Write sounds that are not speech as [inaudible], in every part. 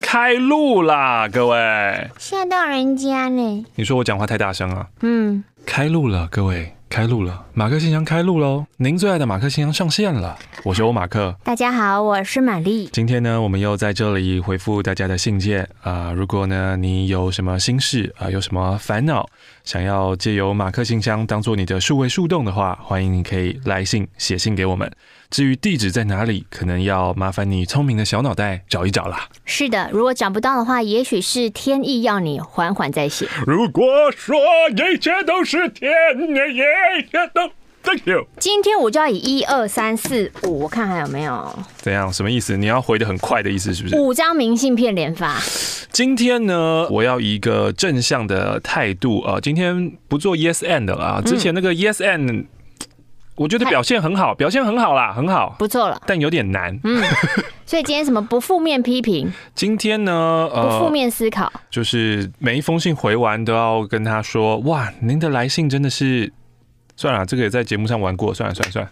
开路啦，各位！吓到人家呢。你说我讲话太大声了？嗯，开路了，各位，开路了，马克信箱开路喽！您最爱的马克信箱上线了，我是欧马克。大家好，我是玛丽。今天呢，我们又在这里回复大家的信件啊、呃。如果呢，你有什么心事啊、呃，有什么烦恼，想要借由马克信箱当做你的数位树洞的话，欢迎你可以来信写信给我们。至于地址在哪里，可能要麻烦你聪明的小脑袋找一找啦。是的，如果找不到的话，也许是天意要你缓缓再写。如果说一切都是天意，一切都 Thank you。今天我就要以一二三四五，我看还有没有？怎样？什么意思？你要回的很快的意思是不是？五张明信片连发。今天呢，我要以一个正向的态度啊、呃，今天不做 Yes and 了啊。之前那个 Yes and、嗯。我觉得表现很好，表现很好啦，很好，不错了，但有点难。嗯，所以今天什么不负面批评？今天呢，呃，不负面思考，就是每一封信回完都要跟他说，哇，您的来信真的是，算了，这个也在节目上玩过，算了算了算了。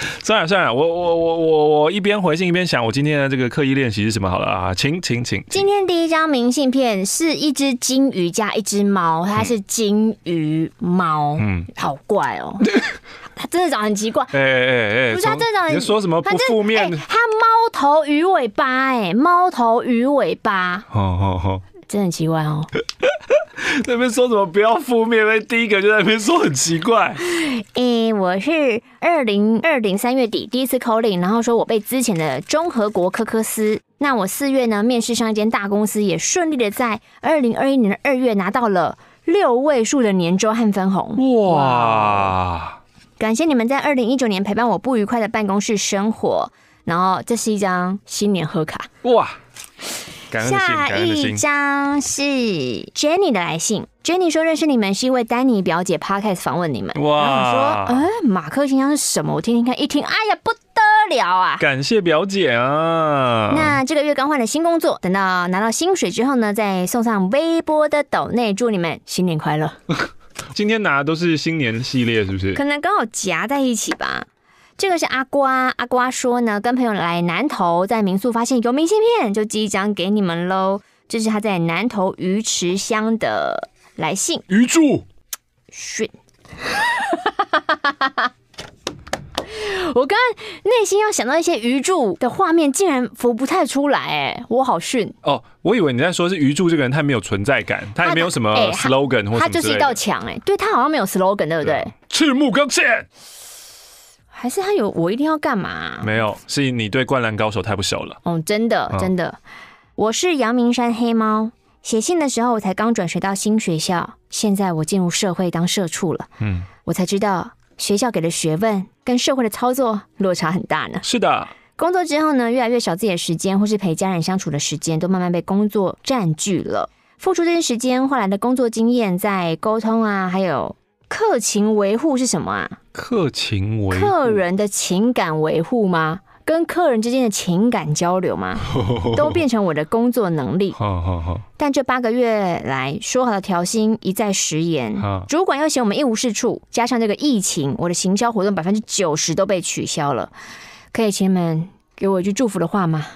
[laughs] 算了算了，我我我我我一边回信一边想，我今天的这个刻意练习是什么？好了啊，请请请。今天第一张明信片是一只金鱼加一只猫，它是金鱼猫，嗯，好怪哦、喔，[laughs] 它真的长得很奇怪，哎哎哎，不是它真的长说什么不负面？它猫头鱼尾巴，哎，猫头鱼尾巴，好好好。真的很奇怪哦，[laughs] [laughs] 那边说什么不要负面，因为第一个就在那边说很奇怪。诶，我是二零二零三月底第一次 calling，然后说我被之前的中和国科科斯。那我四月呢面试上一间大公司，也顺利的在二零二一年的二月拿到了六位数的年终和分红。哇！感谢你们在二零一九年陪伴我不愉快的办公室生活。然后这是一张新年贺卡。哇！下一张是 Jenny 的来信。Jenny 说认识你们是因为丹尼表姐 Podcast 访问你们。哇！然后说，哎，马克信箱是什么？我听听看，一听，哎呀，不得了啊！感谢表姐啊。那这个月刚换了新工作，等到拿到薪水之后呢，再送上微波的斗内，祝你们新年快乐。[laughs] 今天拿的都是新年系列，是不是？可能刚好夹在一起吧。这个是阿瓜，阿瓜说呢，跟朋友来南投，在民宿发现有明信片，就寄一张给你们喽。这是他在南投鱼池乡的来信。鱼柱，逊。[laughs] 我刚刚内心要想到一些鱼柱的画面，竟然浮不太出来，哎，我好逊。哦，我以为你在说是鱼柱这个人太没有存在感，他也没有什么 slogan 或什么，他就是一道墙，哎，对他好像没有 slogan，对不对？赤木刚宪。还是他有我一定要干嘛、啊？没有，是你对灌篮高手太不熟了。哦，真的真的，嗯、我是阳明山黑猫。写信的时候我才刚转学到新学校，现在我进入社会当社畜了。嗯，我才知道学校给的学问跟社会的操作落差很大呢。是的，工作之后呢，越来越少自己的时间，或是陪家人相处的时间，都慢慢被工作占据了。付出这些时间换来的工作经验，在沟通啊，还有。客情维护是什么啊？客情维护，客人的情感维护吗？跟客人之间的情感交流吗？[laughs] 都变成我的工作能力。[laughs] 但这八个月来说好的调薪一再食言，主管又嫌我们一无是处，加上这个疫情，我的行销活动百分之九十都被取消了。可以请你们给我一句祝福的话吗？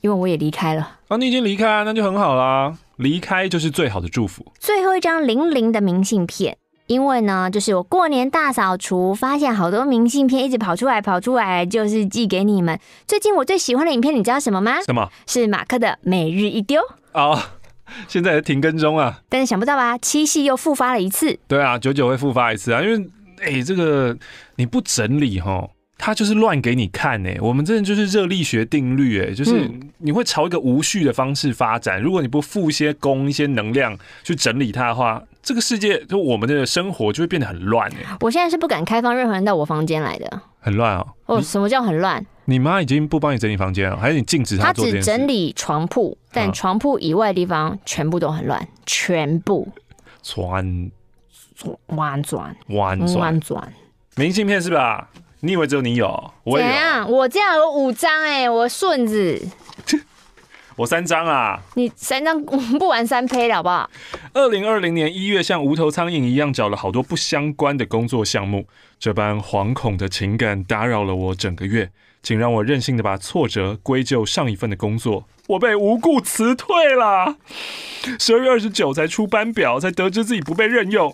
因为我也离开了。啊，你已经离开，那就很好啦。离开就是最好的祝福。最后一张零零的明信片。因为呢，就是我过年大扫除，发现好多明信片一直跑出来，跑出来，就是寄给你们。最近我最喜欢的影片，你知道什么吗？什么？是马克的每日一丢哦。[laughs] 现在停更中啊，但是想不到吧，七夕又复发了一次。对啊，久久会复发一次啊，因为哎，这个你不整理哈。他就是乱给你看哎，我们真的就是热力学定律哎，就是你会朝一个无序的方式发展。如果你不付一些功、一些能量去整理它的话，这个世界就我们的生活就会变得很乱哎。我现在是不敢开放任何人到我房间来的，很乱哦。哦，什么叫很乱？你妈已经不帮你整理房间了，还是你禁止她做这件事？她只整理床铺，但床铺以外的地方全部都很乱，全部。转弯转弯转转，明信片是吧？你以为只有你有？我也有。怎样？我这样有五张哎，我顺子。我三张啊。你三张 [laughs] 不玩三胚了好不好？二零二零年一月，像无头苍蝇一样找了好多不相关的工作项目，这般惶恐的情感打扰了我整个月，请让我任性的把挫折归咎上一份的工作。我被无故辞退了，十二月二十九才出班表，才得知自己不被任用。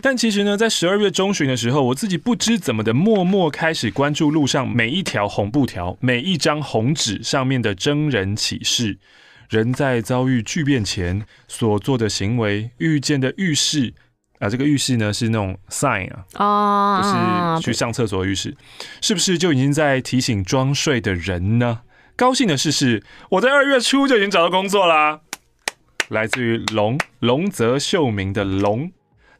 但其实呢，在十二月中旬的时候，我自己不知怎么的，默默开始关注路上每一条红布条、每一张红纸上面的征人启事。人在遭遇巨变前所做的行为，遇见的遇事啊，这个浴室呢是那种 sign 啊，哦，不是去上厕所的浴室，是不是就已经在提醒装睡的人呢？高兴的事是，我在二月初就已经找到工作啦。来自于龙龙泽秀明的龙，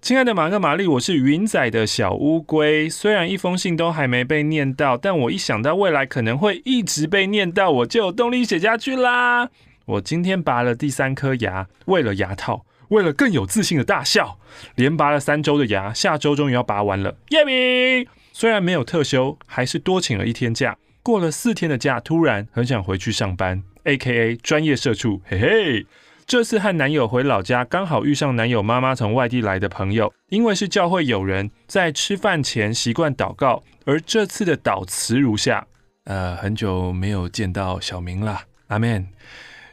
亲爱的马克、玛丽，我是云仔的小乌龟。虽然一封信都还没被念到，但我一想到未来可能会一直被念到，我就有动力写下去啦。我今天拔了第三颗牙，为了牙套，为了更有自信的大笑，连拔了三周的牙，下周终于要拔完了。耶米，虽然没有特休，还是多请了一天假。过了四天的假，突然很想回去上班，A.K.A. 专业社畜，嘿嘿。这次和男友回老家，刚好遇上男友妈妈从外地来的朋友，因为是教会友人，在吃饭前习惯祷告，而这次的祷词如下：呃，很久没有见到小明了，阿门。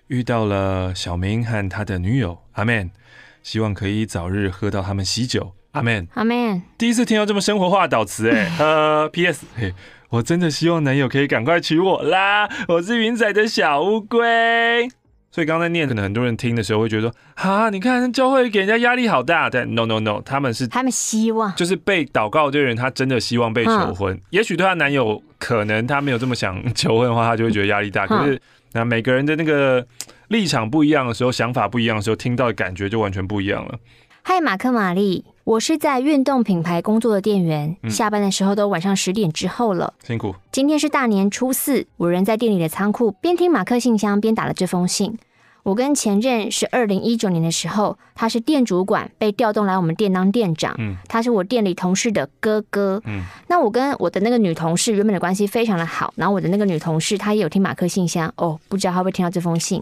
遇到了小明和他的女友，阿门。希望可以早日喝到他们喜酒，阿门，阿门。第一次听到这么生活化的祷词，哎，[laughs] 呃，P.S. 嘿。我真的希望男友可以赶快娶我啦！我是云仔的小乌龟，所以刚才念，可能很多人听的时候会觉得说：啊，你看教会给人家压力好大。但 no no no，他们是他们希望，就是被祷告的人，他真的希望被求婚。嗯、也许对他男友，可能他没有这么想求婚的话，他就会觉得压力大。嗯、可是那每个人的那个立场不一样的时候，想法不一样的时候，听到的感觉就完全不一样了。嗨，马克玛丽，我是在运动品牌工作的店员，嗯、下班的时候都晚上十点之后了，辛苦。今天是大年初四，我人在店里的仓库，边听马克信箱边打了这封信。我跟前任是二零一九年的时候，他是店主管，被调动来我们店当店长。嗯，他是我店里同事的哥哥。嗯，那我跟我的那个女同事原本的关系非常的好，然后我的那个女同事她也有听马克信箱，哦，不知道她会不会听到这封信。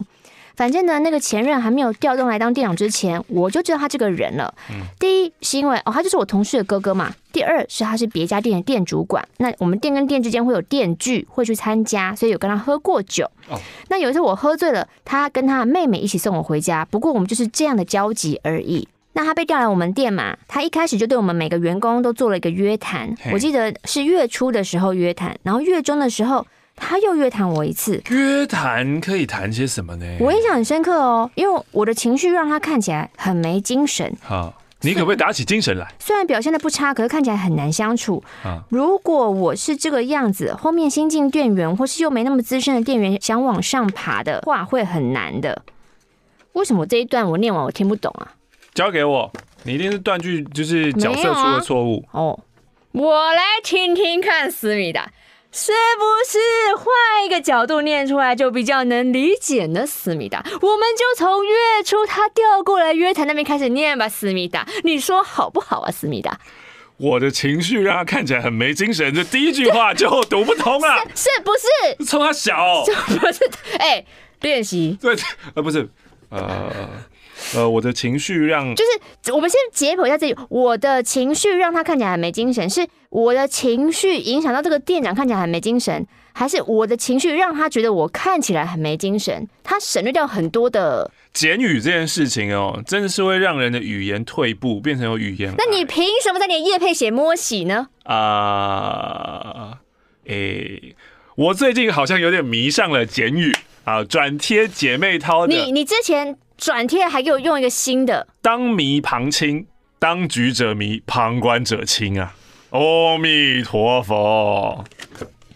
反正呢，那个前任还没有调动来当店长之前，我就知道他这个人了。嗯，第一是因为哦，他就是我同事的哥哥嘛。第二是他是别家店的店主管，那我们店跟店之间会有店聚，会去参加，所以有跟他喝过酒。哦，那有一次我喝醉了，他跟他的妹妹一起送我回家。不过我们就是这样的交集而已。那他被调来我们店嘛，他一开始就对我们每个员工都做了一个约谈。我记得是月初的时候约谈，然后月中的时候。他又约谈我一次，约谈可以谈些什么呢？我印象很深刻哦，因为我的情绪让他看起来很没精神。好，你可不可以打起精神来？虽然表现的不差，可是看起来很难相处。啊，如果我是这个样子，后面新进店员或是又没那么资深的店员想往上爬的话，会很难的。为什么这一段我念完我听不懂啊？交给我，你一定是断句，就是角色出了错误。啊、哦，我来听听看，思密达。是不是换一个角度念出来就比较能理解呢？思密达，我们就从月初他调过来约谈那边开始念吧。思密达，你说好不好啊？思密达，我的情绪让他看起来很没精神，这第一句话就读不通 [laughs] 了。是，是不是？冲他小，[laughs] 哦，不是？哎，欸，练习。对，呃，不是，呃。呃，我的情绪让就是我们先解剖一下这里。我的情绪让他看起来很没精神，是我的情绪影响到这个店长看起来很没精神，还是我的情绪让他觉得我看起来很没精神？他省略掉很多的简语这件事情哦，真的是会让人的语言退步，变成有语言。那你凭什么在你的业配写摸洗呢？啊，诶、欸，我最近好像有点迷上了简语啊，转贴姐妹淘的。你你之前。转贴还给我用一个新的，当迷旁清，当局者迷，旁观者清啊！阿弥陀佛，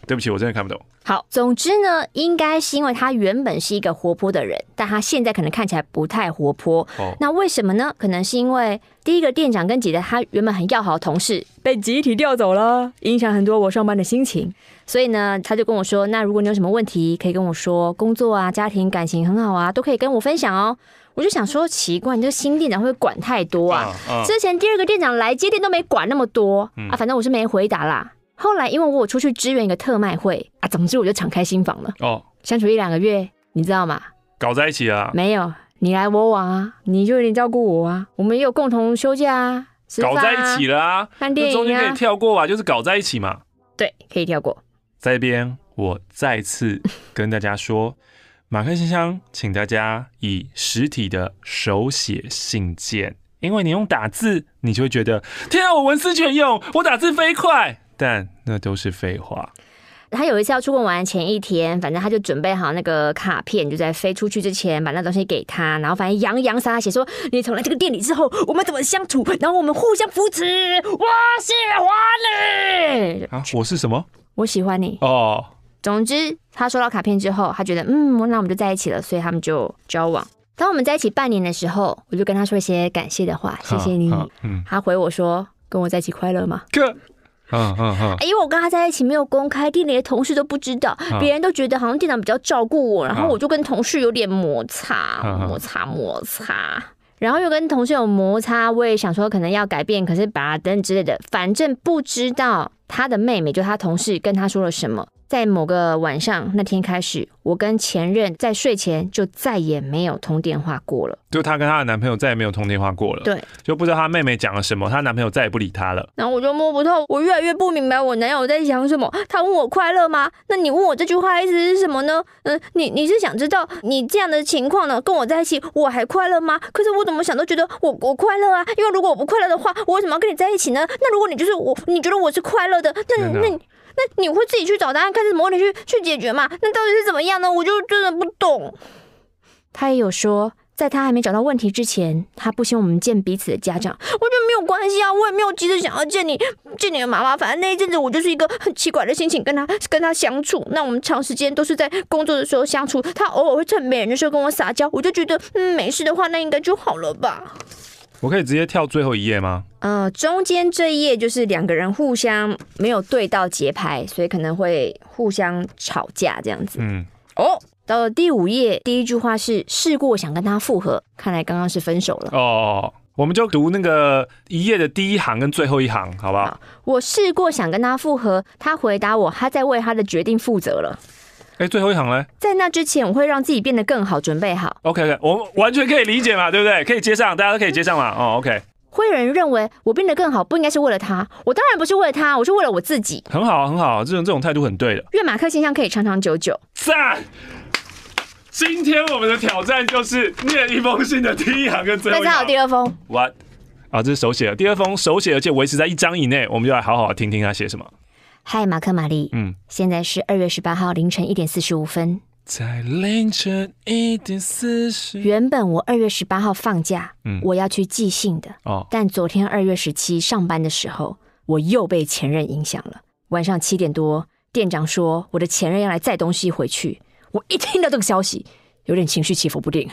对不起，我真的看不懂。好，总之呢，应该是因为他原本是一个活泼的人，但他现在可能看起来不太活泼。哦，那为什么呢？可能是因为第一个店长跟几个他原本很要好的同事被集体调走了，影响很多我上班的心情。所以呢，他就跟我说：“那如果你有什么问题，可以跟我说，工作啊、家庭、感情很好啊，都可以跟我分享哦。”我就想说，奇怪，你这个新店长会不会管太多啊？啊啊之前第二个店长来接店都没管那么多、嗯、啊，反正我是没回答啦。后来，因为我有出去支援一个特卖会啊，总之我就敞开心房了。哦，相处一两个月，你知道吗？搞在一起啊？没有，你来我往啊，你就有点照顾我啊，我们也有共同休假啊，搞在一起了啊，看电影啊，中间可以跳过吧，就是搞在一起嘛。对，可以跳过。在这边，我再次跟大家说，[laughs] 马克信箱，请大家以实体的手写信件，因为你用打字，你就会觉得天啊，我文思泉涌，我打字飞快，但那都是废话。他有一次要出国玩前一天，反正他就准备好那个卡片，就在飞出去之前把那东西给他，然后反正洋洋洒洒写说：“你从来这个店里之后，我们怎么相处？然后我们互相扶持。”我喜欢你啊！我是什么？我喜欢你哦。总之，他收到卡片之后，他觉得嗯，那我们就在一起了，所以他们就交往。当我们在一起半年的时候，我就跟他说一些感谢的话，谢谢你。嗯，他回我说：“跟我在一起快乐吗？”哥。嗯嗯嗯，因为我跟他在一起没有公开，店里的同事都不知道，别人都觉得好像店长比较照顾我，然后我就跟同事有点摩擦，摩擦摩擦，然后又跟同事有摩擦，我也想说可能要改变，可是把等之类的，反正不知道他的妹妹就他同事跟他说了什么。在某个晚上，那天开始，我跟前任在睡前就再也没有通电话过了。就她跟她的男朋友再也没有通电话过了。对，就不知道她妹妹讲了什么，她男朋友再也不理她了。然后我就摸不透，我越来越不明白我男友在想什么。他问我快乐吗？那你问我这句话意思是什么呢？嗯，你你是想知道你这样的情况呢，跟我在一起我还快乐吗？可是我怎么想都觉得我我快乐啊，因为如果我不快乐的话，我为什么要跟你在一起呢？那如果你就是我，你觉得我是快乐的，那那。那你会自己去找答案，看是什么问题去去解决嘛？那到底是怎么样呢？我就真的不懂。他也有说，在他还没找到问题之前，他不希望我们见彼此的家长。我觉得没有关系啊，我也没有急着想要见你见你的妈妈。反正那一阵子我就是一个很奇怪的心情跟他跟他相处。那我们长时间都是在工作的时候相处，他偶尔会趁没人的时候跟我撒娇，我就觉得嗯没事的话，那应该就好了吧。我可以直接跳最后一页吗？呃，中间这一页就是两个人互相没有对到节拍，所以可能会互相吵架这样子。嗯，哦，到了第五页，第一句话是试过想跟他复合，看来刚刚是分手了。哦，我们就读那个一页的第一行跟最后一行，好不好？好，我试过想跟他复合，他回答我，他在为他的决定负责了。哎、欸，最后一行嘞，在那之前，我会让自己变得更好，准备好。OK，OK，我完全可以理解嘛，对不对？可以接上，大家都可以接上嘛。哦，OK。会有人认为我变得更好，不应该是为了他，我当然不是为了他，我是为了我自己。很好，很好，这种这种态度很对的。愿马克信箱可以长长久久。赞！今天我们的挑战就是念一封信的第一行跟最后一行。再有第二封。What？啊，这是手写的，第二封手写，而且维持在一张以内，我们就来好好听听他写什么。嗨，马克玛丽，嗯，现在是二月十八号凌晨一点四十五分。在凌晨一点四十。原本我二月十八号放假，嗯，我要去寄信的。哦，但昨天二月十七上班的时候，我又被前任影响了。晚上七点多，店长说我的前任要来载东西回去。我一听到这个消息，有点情绪起伏不定。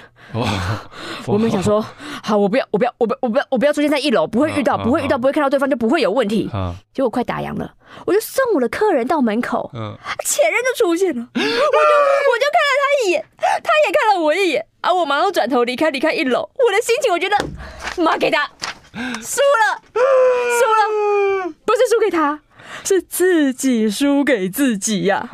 [laughs] 我们想说，好，我不要，我不要，我不，我不要，我不要出现在一楼，不会遇到，不会遇到，不会看到对方，就不会有问题。结果快打烊了，我就送我的客人到门口，前任就出现了，我就我就看了他一眼，他也看了我一眼，啊，我马上转头离开，离开一楼。我的心情，我觉得，妈给他输了，输了，不是输给他，是自己输给自己呀。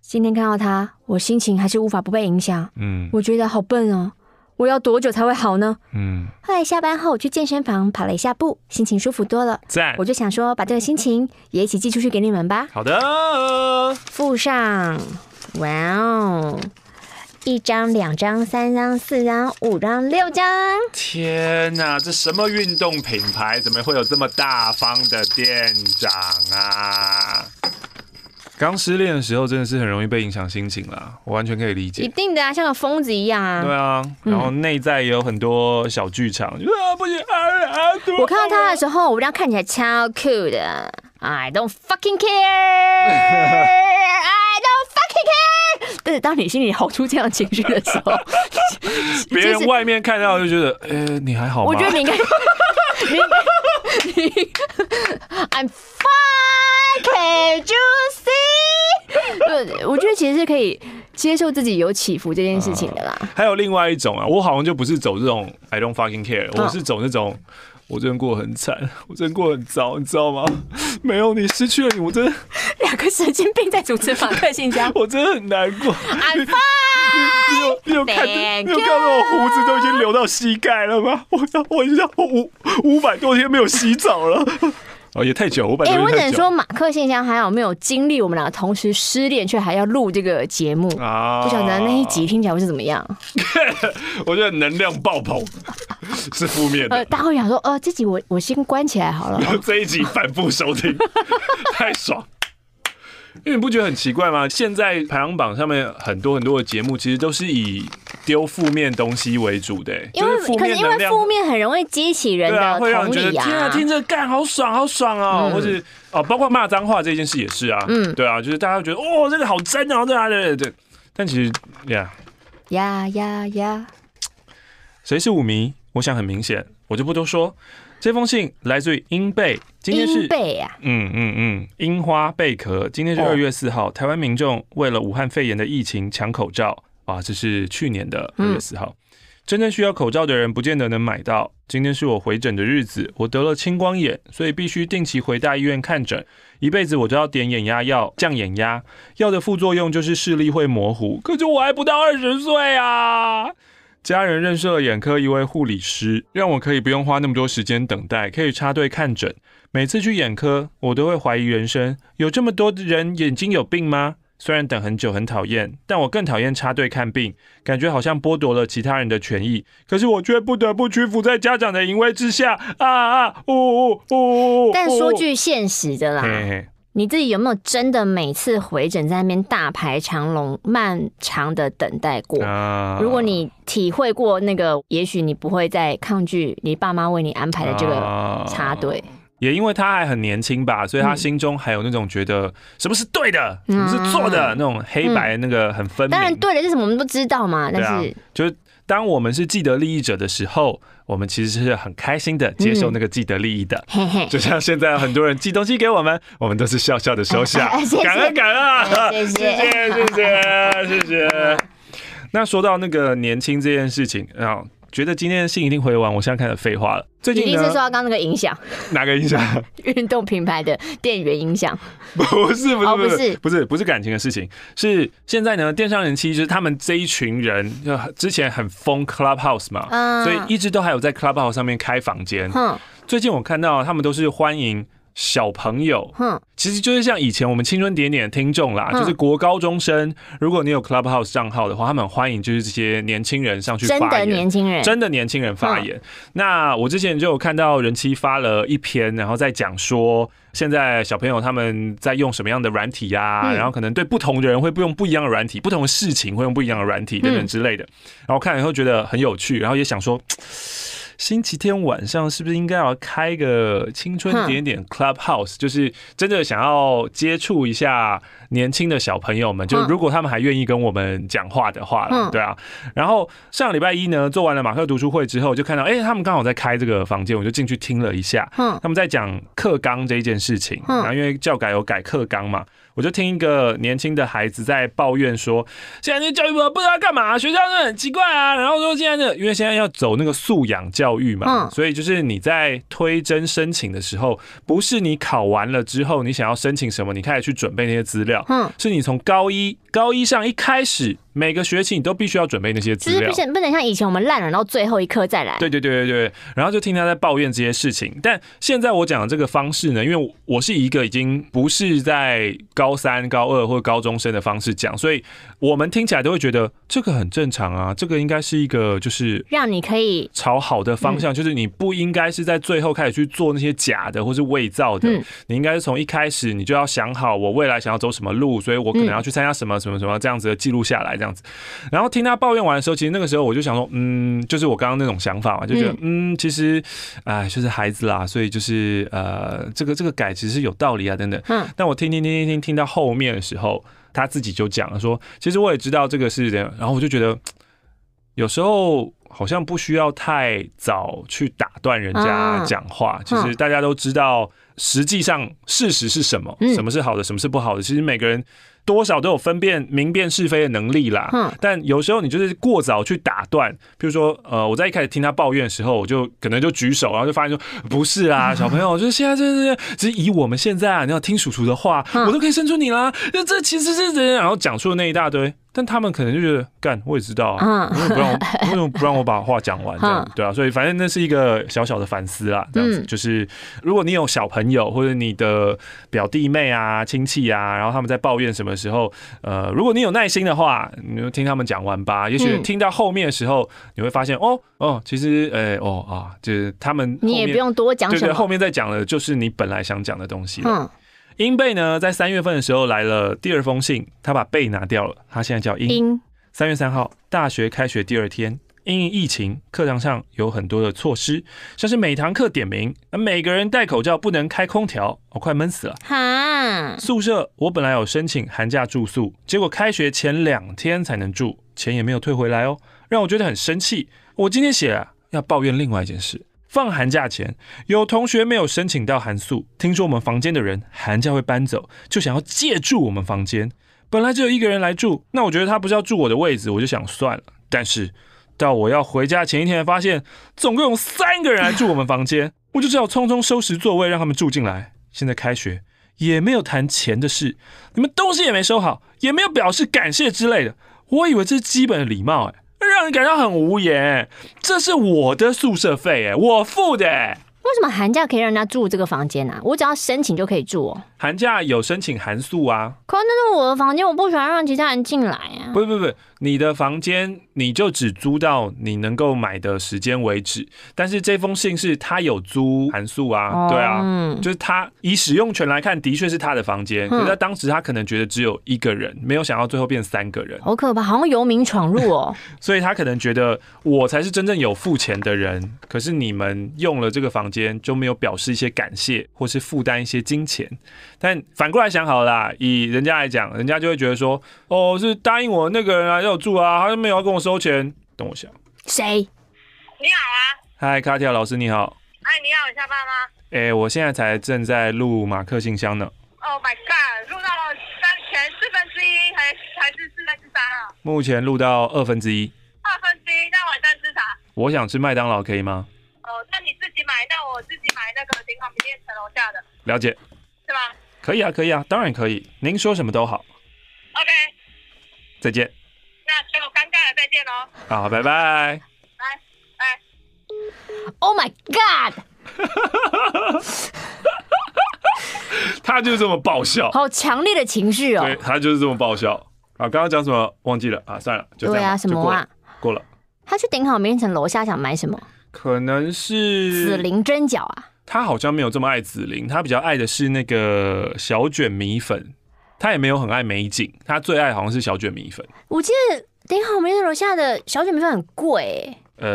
今天看到他，我心情还是无法不被影响。嗯，我觉得好笨哦，我要多久才会好呢？嗯，后来下班后我去健身房跑了一下步，心情舒服多了。赞，我就想说把这个心情也一起寄出去给你们吧。好的，附上。哇哦，一张、两张、三张、四张、五张、六张。天哪，这什么运动品牌？怎么会有这么大方的店长啊？刚失恋的时候，真的是很容易被影响心情啦，我完全可以理解。一定的啊，像个疯子一样啊。对啊，然后内在也有很多小剧场，嗯、就啊不行啊啊！我看到他的时候，我这样看起来超酷的。I don't fucking care. I don't fucking care. 但是当你心里吼出这样情绪的时候，[laughs] 别人外面看到就觉得，呃、欸，你还好吗？我觉得你应该，[laughs] 你，你，I'm fine. Can't you see? [laughs] 我觉得其实是可以接受自己有起伏这件事情的啦。还有另外一种啊，我好像就不是走这种 I don't fucking care，我是走那种我真的过得很惨，我真的过得很糟，你知道吗？[laughs] 没有你，失去了你，我真的 [laughs] 两个神经病在主持马克信箱，我真的很难过。I'm fine. 你有你有看你有看到我胡子都已经流到膝盖了吗？我我已经五五百多天没有洗澡了。哦，也太久，五百多天太久。哎，我只能说马克信箱还好没有经历我们俩同时失恋，却还要录这个节目啊！不晓得那一集听起来会是怎么样？[laughs] 我觉得能量爆棚，是负面的。呃，大家会想说，呃，这集我我先关起来好了。[laughs] 这一集反复收听，[laughs] 太爽。[laughs] 因为你不觉得很奇怪吗？现在排行榜上面很多很多的节目，其实都是以丢负面东西为主的。因为可是因为负面很容易激起人的、啊、会让人觉得天啊，听着干好爽，好爽哦，嗯、或是哦，包括骂脏话这件事也是啊。嗯，对啊，就是大家会觉得哦，这个好真哦，对啊，对对对。但其实呀呀呀呀，谁是五迷？我想很明显，我就不多说。这封信来自于英贝，今天是樱贝啊，嗯嗯嗯，樱花贝壳。今天是二月四号，台湾民众为了武汉肺炎的疫情抢口罩啊，这是去年的二月四号。真正需要口罩的人不见得能买到。今天是我回诊的日子，我得了青光眼，所以必须定期回大医院看诊。一辈子我都要点眼压药降眼压，药的副作用就是视力会模糊。可是我还不到二十岁啊。家人认识了眼科一位护理师，让我可以不用花那么多时间等待，可以插队看诊。每次去眼科，我都会怀疑人生：有这么多的人眼睛有病吗？虽然等很久很讨厌，但我更讨厌插队看病，感觉好像剥夺了其他人的权益。可是我却不得不屈服在家长的淫威之下。啊啊！呜呜呜呜！但说句现实的啦。嘿嘿你自己有没有真的每次回诊在那边大排长龙、漫长的等待过？如果你体会过那个，也许你不会再抗拒你爸妈为你安排的这个插队。也因为他还很年轻吧，所以他心中还有那种觉得什么是对的，什么是错的那种黑白那个很分明。当然，对的是什么我们都知道嘛，但是就是。当我们是既得利益者的时候，我们其实是很开心的接受那个既得利益的。嗯、就像现在很多人寄东西给我们，我们都是笑笑的收下，[laughs] 哎哎、感恩感恩、啊，谢谢谢谢谢谢谢谢。那说到那个年轻这件事情啊。觉得今天的信一定回完，我现在开始废话了。最近一定是受到刚刚那个影响，哪个影响？[laughs] 运动品牌的店员影响？[laughs] 不是，不是，不是，不是，不是感情的事情。是现在呢，电商人气就是他们这一群人，就之前很疯 Clubhouse 嘛，嗯、所以一直都还有在 Clubhouse 上面开房间。嗯、最近我看到他们都是欢迎。小朋友，哼，其实就是像以前我们青春点点的听众啦，就是国高中生。如果你有 Clubhouse 账号的话，他们欢迎就是这些年轻人上去发言，真的年轻人，真的年轻人发言。那我之前就有看到人妻发了一篇，然后在讲说现在小朋友他们在用什么样的软体呀，然后可能对不同的人会不用不一样的软体，不同的事情会用不一样的软体等等之类的。然后看了以后觉得很有趣，然后也想说。星期天晚上是不是应该要开个青春点点 Clubhouse？就是真的想要接触一下年轻的小朋友们，就如果他们还愿意跟我们讲话的话了，对啊。然后上礼拜一呢，做完了马克读书会之后，就看到哎，他们刚好在开这个房间，我就进去听了一下。他们在讲课纲这一件事情，然后因为教改有改课纲嘛。我就听一个年轻的孩子在抱怨说，现在那教育部不知道干嘛，学校都很奇怪啊。然后说现在的，因为现在要走那个素养教育嘛，所以就是你在推甄申请的时候，不是你考完了之后你想要申请什么，你开始去准备那些资料，是你从高一高一上一开始。每个学期你都必须要准备那些资料，不不能像以前我们烂了，然后最后一刻再来。对对对对对，然后就听他在抱怨这些事情。但现在我讲的这个方式呢，因为我是一个已经不是在高三、高二或高中生的方式讲，所以我们听起来都会觉得这个很正常啊。这个应该是一个就是让你可以朝好的方向，就是你不应该是在最后开始去做那些假的或是伪造的。你应该是从一开始你就要想好我未来想要走什么路，所以我可能要去参加什么什么什么这样子的记录下来这样。这样子，然后听他抱怨完的时候，其实那个时候我就想说，嗯，就是我刚刚那种想法嘛，就觉得，嗯，其实，哎，就是孩子啦，所以就是，呃，这个这个改其实是有道理啊，等等。嗯。但我听听听听听听到后面的时候，他自己就讲了说，其实我也知道这个是这样，然后我就觉得，有时候好像不需要太早去打断人家讲话，其实大家都知道，实际上事实是什么，什么是好的，什么是不好的，其实每个人。多少都有分辨明辨是非的能力啦，嗯，但有时候你就是过早去打断，比如说，呃，我在一开始听他抱怨的时候，我就可能就举手，然后就发现说，不是啊，[laughs] 小朋友，就是现在这这，只是以我们现在啊，你要听叔叔的话，我都可以生出你啦，那这其实是人，然后讲出了那一大堆。但他们可能就觉得干，我也知道啊，为什么不让我 [laughs] 为什么不让我把话讲完？这样对啊，所以反正那是一个小小的反思啦，这样子就是，如果你有小朋友或者你的表弟妹啊、亲戚啊，然后他们在抱怨什么时候，呃，如果你有耐心的话，你就听他们讲完吧。也许听到后面的时候，你会发现哦哦，其实哎哦啊，就是他们你也不用多讲什么，对对，后面再讲的就是你本来想讲的东西了。英贝呢，在三月份的时候来了第二封信，他把贝拿掉了，他现在叫英。三月三号，大学开学第二天，因应疫情，课堂上有很多的措施，像是每堂课点名，每个人戴口罩，不能开空调，我快闷死了。哈，宿舍我本来有申请寒假住宿，结果开学前两天才能住，钱也没有退回来哦，让我觉得很生气。我今天写了要抱怨另外一件事。放寒假前，有同学没有申请到寒宿，听说我们房间的人寒假会搬走，就想要借住我们房间。本来只有一个人来住，那我觉得他不是要住我的位置，我就想算了。但是到我要回家前一天，发现总共有三个人来住我们房间，我就只好匆匆收拾座位，让他们住进来。现在开学也没有谈钱的事，你们东西也没收好，也没有表示感谢之类的。我以为这是基本的礼貌，哎。让人感到很无言，这是我的宿舍费，哎，我付的。为什么寒假可以让人家住这个房间呢、啊？我只要申请就可以住哦。寒假有申请寒宿啊。可那是我的房间，我不喜欢让其他人进来啊。不不不，你的房间你就只租到你能够买的时间为止。但是这封信是他有租函素啊，哦、对啊，嗯、就是他以使用权来看，的确是他的房间。可是他当时他可能觉得只有一个人，没有想到最后变三个人，好可怕，好像游民闯入哦。[laughs] 所以他可能觉得我才是真正有付钱的人，可是你们用了这个房间。就没有表示一些感谢，或是负担一些金钱。但反过来想好了啦，以人家来讲，人家就会觉得说，哦，是答应我那个人啊要住啊，他就没有要跟我收钱。等我想，谁？你好啊，嗨，卡蒂亚老师你好。哎，你好，你下班吗？哎、欸，我现在才正在录马克信箱呢。Oh my god，录到了三前四分之一，还还是四分之三啊？目前录到二分之一。二分之一，那晚上吃啥？我想吃麦当劳，可以吗？哦，那你自己买，那我自己买那个顶好名店城楼下的。了解，是吧？可以啊，可以啊，当然可以。您说什么都好。OK，再见。好，拜拜。拜拜。Oh my God！[laughs] 他就是这么爆笑，好强烈的情绪哦。对，他就是这么爆笑。啊，刚刚讲什么忘记了啊？算了，就这样。对啊，什么啊？过了。他去顶好名店层楼下想买什么？可能是紫菱蒸饺啊，他好像没有这么爱紫菱，他比较爱的是那个小卷米粉，他也没有很爱美景，他最爱好像是小卷米粉。我记得顶好我们楼下的小卷米粉很贵，欸，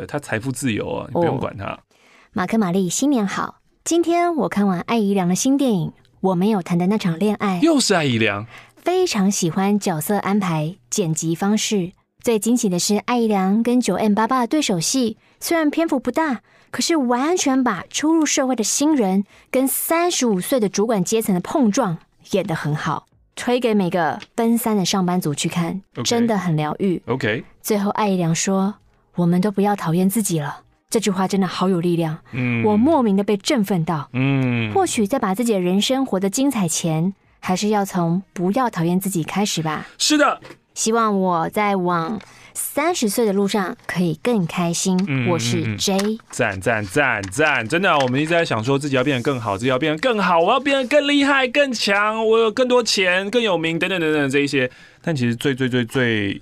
呃，他财富自由啊，你不用管他。哦，马克玛丽新年好，今天我看完艾怡良的新电影《我没有谈的那场恋爱》，又是艾怡良，非常喜欢角色安排、剪辑方式。最惊喜的是艾怡良跟九 M 八八的对手戏，虽然篇幅不大，可是完全把初入社会的新人跟三十五岁的主管阶层的碰撞演得很好，推给每个奔三的上班族去看，Okay. 真的很疗愈。OK，最后艾一良说：“我们都不要讨厌自己了。”这句话真的好有力量，嗯，我莫名的被振奋到，嗯，或许在把自己的人生活得精彩前，还是要从不要讨厌自己开始吧。是的。希望我在往三十岁的路上可以更开心。嗯、我是 J，赞赞赞赞！真的、啊，我们一直在想说自己要变得更好，自己要变得更好，我要变得更厉害、更强，我有更多钱、更有名，等等等等这一些。但其实最最最最。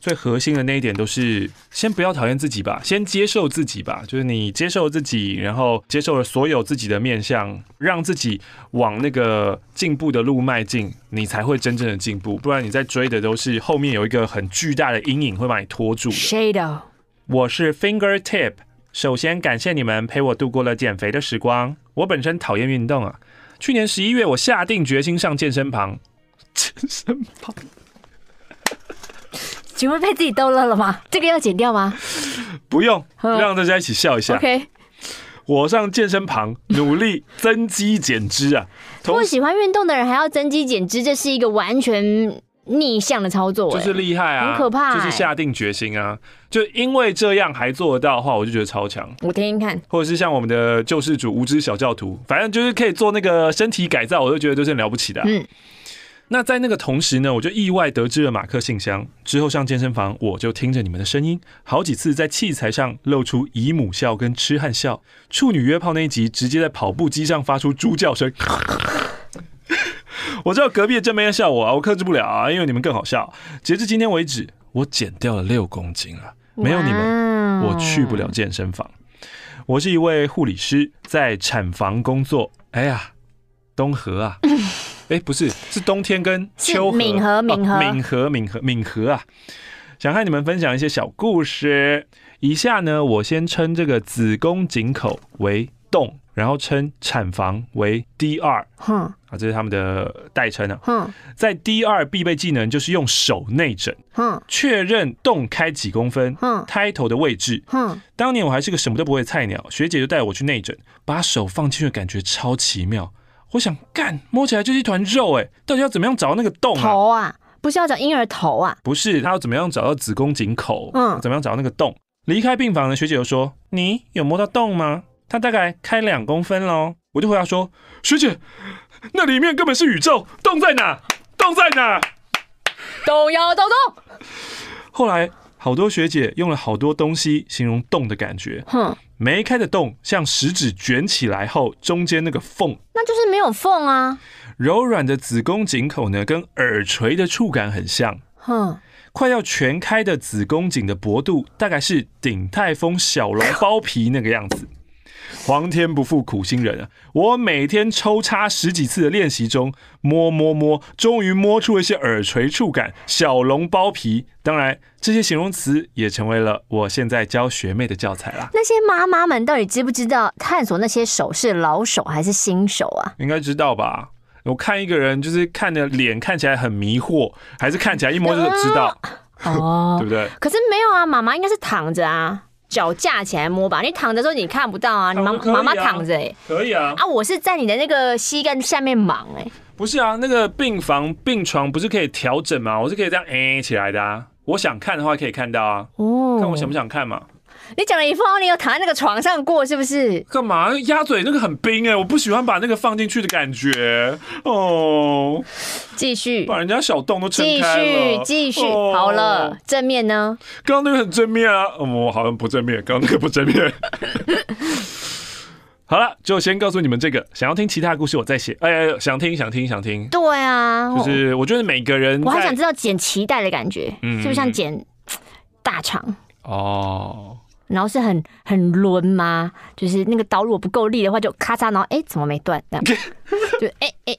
最核心的那一点都是，先不要讨厌自己吧，先接受自己吧。就是你接受自己，然后接受了所有自己的面相，让自己往那个进步的路迈进，你才会真正的进步。不然你在追的都是后面有一个很巨大的阴影会把你拖住。Shadow，我是 Fingertip。首先感谢你们陪我度过了减肥的时光。我本身讨厌运动啊，去年十一月我下定决心上健身房。[laughs] 健身房。请问被自己逗乐了吗？这个要剪掉吗？不用，让大家一起笑一下。OK，我上健身房努力增肌减脂啊！不喜欢运动的人还要增肌减脂，这是一个完全逆向的操作，就是厉害啊，很可怕，就是下定决心啊！就因为这样还做得到的话，我就觉得超强。我听听看，或者是像我们的救世主无知小教徒，反正就是可以做那个身体改造，我就觉得都是很了不起的啊。嗯。那在那个同时呢，我就意外得知了马克信箱。之后上健身房，我就听着你们的声音，好几次在器材上露出姨母笑跟痴汉笑。处女约炮那一集，直接在跑步机上发出猪叫声。我知道隔壁的正妹在笑我啊，我克制不了啊，因为你们更好笑。截至今天为止，我减掉了六公斤了。没有你们，我去不了健身房。我是一位护理师，在产房工作。哎呀，东河啊。[laughs] 哎，不是，是冬天跟秋河，敏和敏和敏和敏和敏和啊！想和你们分享一些小故事。以下呢，我先称这个子宫颈口为洞，然后称产房为 D 二。哼，啊，这是他们的代称啊。哼，在 D 二必备技能就是用手内诊，哼，确认洞开几公分，哼，胎头的位置，哼。当年我还是个什么都不会的菜鸟，学姐就带我去内诊，把手放进去，感觉超奇妙。我想干，摸起来就是一团肉哎，到底要怎么样找到那个洞啊？头啊，不是要找婴儿头啊？不是，他要怎么样找到子宫颈口？嗯，怎么样找到那个洞？离开病房的学姐又说：“你有摸到洞吗？他大概开两公分喽。”我就回答说：“学姐，那里面根本是宇宙，洞在哪？洞在哪？都要找洞。”后来。好多学姐用了好多东西形容洞的感觉，哼，没开的洞像食指卷起来后中间那个缝，那就是没有缝啊。柔软的子宫颈口呢，跟耳垂的触感很像，哼，快要全开的子宫颈的薄度大概是鼎泰丰小笼包皮那个样子。皇天不负苦心人啊！我每天抽插十几次的练习中，摸摸摸，终于摸出了一些耳垂触感、小笼包皮。当然，这些形容词也成为了我现在教学妹的教材啦。那些妈妈们到底知不知道探索那些手是老手还是新手啊？应该知道吧？我看一个人，就是看的脸看起来很迷惑，还是看起来一摸就知道？[laughs] 哦，对不对？可是没有啊，妈妈应该是躺着啊。脚架起来摸吧，你躺着的时候你看不到啊，你妈妈妈躺着哎、欸，可以啊，啊，我是在你的那个膝盖下面忙哎、欸，不是啊，那个病房病床不是可以调整吗？我是可以这样 A 起来的啊，我想看的话可以看到啊，哦，看我想不想看嘛。你讲了一副你有躺在那个床上过是不是？干嘛？鸭嘴那个很冰哎、欸，我不喜欢把那个放进去的感觉哦。继续，把人家小洞都撑开了。继续，继续、哦，好了，正面呢？刚刚那个很正面啊，我、哦、好像不正面。刚刚那个不正面。[laughs] 好了，就先告诉你们这个。想要听其他的故事，我再写。哎呀，想听，想听，想听。对啊，就是我觉得每个人，我还想知道剪脐带的感觉，嗯、是不是像剪大肠？哦。然后是很很抡吗？就是那个刀如果不够力的话，就咔嚓，然后哎，怎么没断？这样 [laughs] [laughs] 就哎哎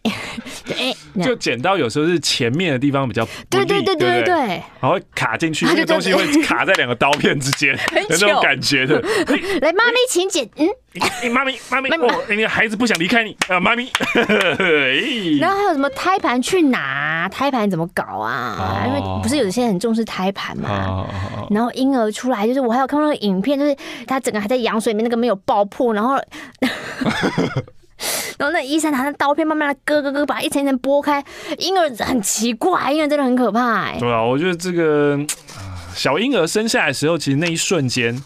哎，就剪刀有时候是前面的地方比较对对对对对，对，然后卡进去，那个东西会卡在两个刀片之间，[laughs] 有那种感觉的。[laughs] 来，妈咪，请剪。嗯。你妈咪，妈咪，哦，你的孩子不想离开你啊，妈咪。然后还有什么胎盘去哪？胎盘怎么搞啊？因为不是有些人很重视胎盘嘛。然后婴儿出来，就是我还有看到影片，就是他整个还在羊水里面，那个没有爆破，然后，[laughs] 然后那医生拿着刀片慢慢的割割割，把一层一层剥开。婴儿很奇怪，婴儿真的很可怕。哎，对啊，我觉得这个小婴儿生下来的时候，其实那一瞬间。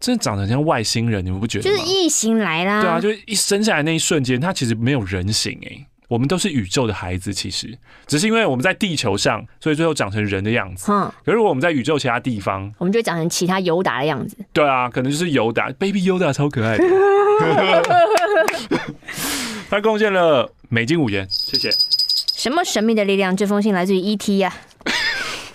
真的长得像外星人，你们不觉得？就是异形来啦。对啊，就一生下来那一瞬间，他其实没有人形哎、欸。我们都是宇宙的孩子，其实只是因为我们在地球上，所以最后长成人的样子。嗯。可是如果我们在宇宙其他地方，我们就会长成其他尤达的样子。对啊，可能就是尤达，Baby Yoda 超可爱的。[laughs] 他贡献了美金五元，谢谢。什么神秘的力量？这封信来自于 ET 呀、啊。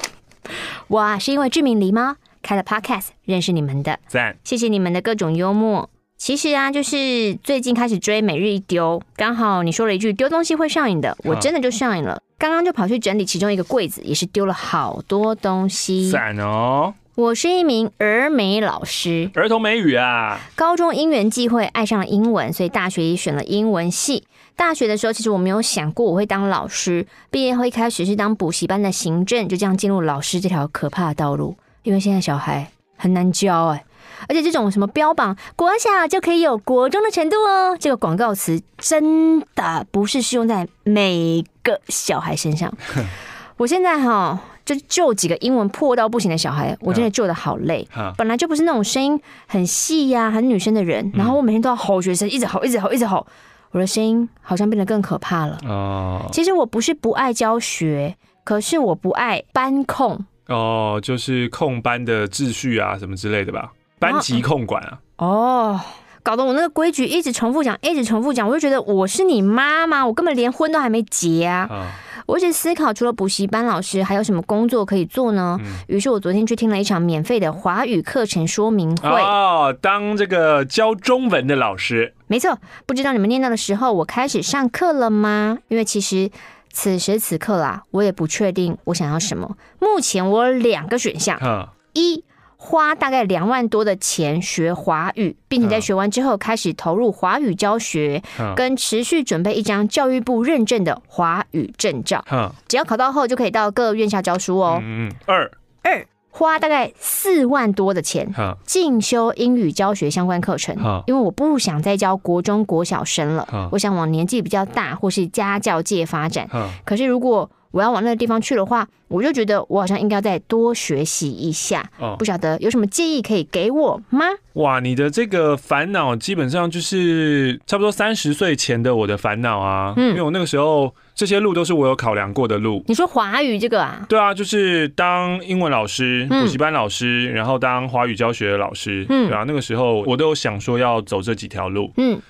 [laughs] 哇，是因为志明狸吗？开了 Podcast 认识你们的，赞，谢谢你们的各种幽默。其实啊，就是最近开始追每日一丢，刚好你说了一句丢东西会上瘾的，我真的就上瘾了。刚刚就跑去整理其中一个柜子，也是丢了好多东西。赞哦！我是一名儿美老师，儿童美语啊。高中因缘际会爱上了英文，所以大学也选了英文系。大学的时候，其实我没有想过我会当老师。毕业后一开始是当补习班的行政，就这样进入老师这条可怕的道路。因为现在小孩很难教哎，而且这种什么标榜国小就可以有国中的程度哦，这个广告词真的不是适用在每个小孩身上。[laughs] 我现在哈就救几个英文破到不行的小孩，我真的救的好累。本来就不是那种声音很细呀、啊、很女生的人，然后我每天都要吼学生，一直吼，一直吼，一直吼。我的声音好像变得更可怕了。哦，其实我不是不爱教学，可是我不爱班控。哦，就是控班的秩序啊，什么之类的吧，班级控管啊。哦，搞得我那个规矩一直重复讲，一直重复讲，我就觉得我是你妈妈，我根本连婚都还没结啊。啊我一直思考，除了补习班老师，还有什么工作可以做呢？于、嗯、是我昨天去听了一场免费的华语课程说明会。哦，当这个教中文的老师。没错，不知道你们念到的时候，我开始上课了吗？因为其实此时此刻啦，我也不确定我想要什么。目前我有两个选项，嗯、一。花大概两万多的钱学华语，并且在学完之后开始投入华语教学，跟持续准备一张教育部认证的华语证照。只要考到后就可以到各院校教书哦。嗯，二。二。花大概四万多的钱进修英语教学相关课程，因为我不想再教国中国小生了，我想往年纪比较大或是家教界发展。可是如果我要往那个地方去的话，我就觉得我好像应该再多学习一下。哦，不晓得有什么建议可以给我吗？哇，你的这个烦恼基本上就是差不多三十岁前的我的烦恼啊。嗯，因为我那个时候这些路都是我有考量过的路。你说华语这个啊？对啊，就是当英文老师、补习班老师，然后当华语教学的老师。嗯，对啊，那个时候我都有想说要走这几条路。嗯，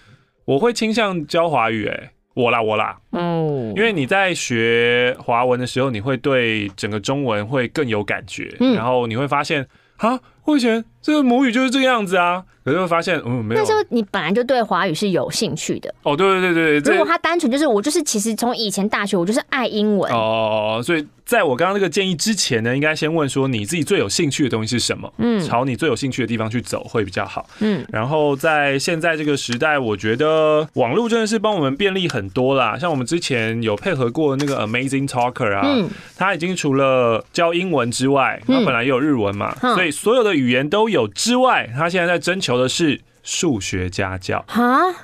我会倾向教华语，哎。我啦，我啦，哦，因为你在学华文的时候，你会对整个中文会更有感觉，嗯，然后你会发现，啊，我以前这个母语就是这个样子啊。可是会发现，嗯，没有。那时候你本来就对华语是有兴趣的。哦，对对对对。如果他单纯就是我，就是其实从以前大学我就是爱英文。哦，所以在我刚刚那个建议之前呢，应该先问说你自己最有兴趣的东西是什么？嗯，朝你最有兴趣的地方去走会比较好。嗯，然后在现在这个时代，我觉得网络真的是帮我们便利很多啦。像我们之前有配合过那个 Amazing Talker 啊，嗯，他已经除了教英文之外，他本来也有日文嘛，嗯，所以所有的语言都有之外，他现在在征求。的是数学家教、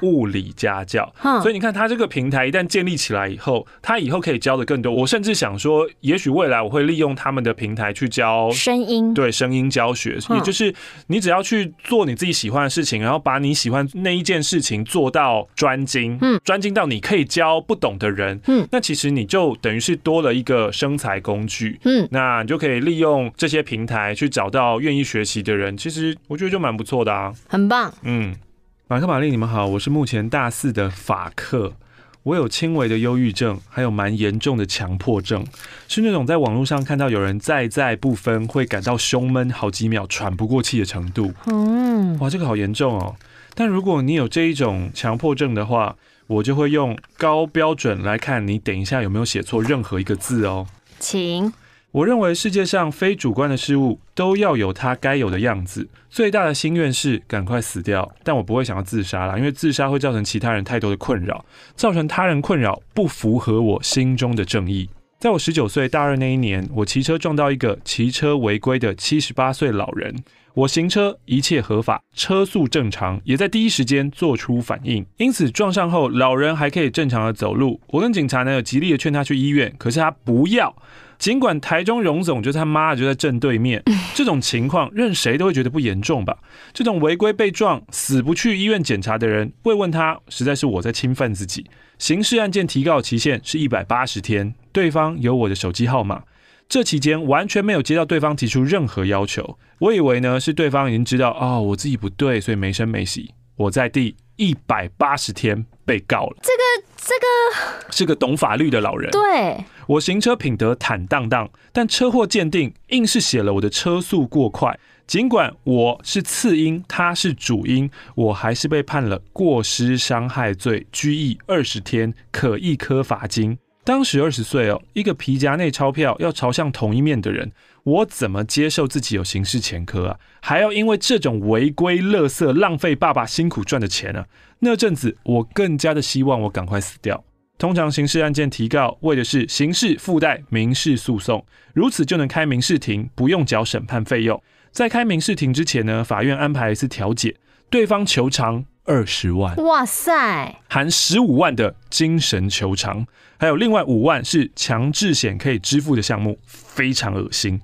物理家教，所以你看，他这个平台一旦建立起来以后，他以后可以教的更多。我甚至想说，也许未来我会利用他们的平台去教声音，对声音教学，也就是你只要去做你自己喜欢的事情，然后把你喜欢那一件事情做到专精，嗯，专精到你可以教不懂的人，嗯，那其实你就等于是多了一个生财工具，嗯，那你就可以利用这些平台去找到愿意学习的人。其实我觉得就蛮不错的啊，很棒，嗯，马克、玛丽，你们好，我是目前大四的法克，我有轻微的忧郁症，还有蛮严重的强迫症，是那种在网络上看到有人在在不分，会感到胸闷好几秒，喘不过气的程度。嗯，哇，这个好严重哦。但如果你有这一种强迫症的话，我就会用高标准来看你，等一下有没有写错任何一个字哦。请。我认为世界上非主观的事物都要有它该有的样子。最大的心愿是赶快死掉，但我不会想要自杀啦，因为自杀会造成其他人太多的困扰，造成他人困扰不符合我心中的正义。在我十九岁大二那一年，我骑车撞到一个骑车违规的七十八岁老人。我行车一切合法，车速正常，也在第一时间做出反应，因此撞上后老人还可以正常的走路。我跟警察呢有极力的劝他去医院，可是他不要。尽管台中荣总就是他妈就在正对面，[laughs] 这种情况任谁都会觉得不严重吧？这种违规被撞死不去医院检查的人，慰问他实在是我在侵犯自己。刑事案件提告期限是一百八十天，对方有我的手机号码，这期间完全没有接到对方提出任何要求。我以为呢是对方已经知道哦，我自己不对，所以没声没息。我在第一百八十天被告了。这个这个是个懂法律的老人。对。我行车品德坦荡荡，但车祸鉴定硬是写了我的车速过快。尽管我是次因，他是主因，我还是被判了过失伤害罪，拘役二十天，可一科罚金。当时二十岁哦，一个皮夹内钞票要朝向同一面的人，我怎么接受自己有刑事前科啊？还要因为这种违规、垃圾、浪费爸爸辛苦赚的钱啊？那阵子我更加的希望我赶快死掉。通常刑事案件提告为的是刑事附带民事诉讼，如此就能开民事庭，不用缴审判费用。在开民事庭之前呢，法院安排一次调解，对方求偿二十万，哇塞，含十五万的精神求偿，还有另外五万是强制险可以支付的项目，非常恶心。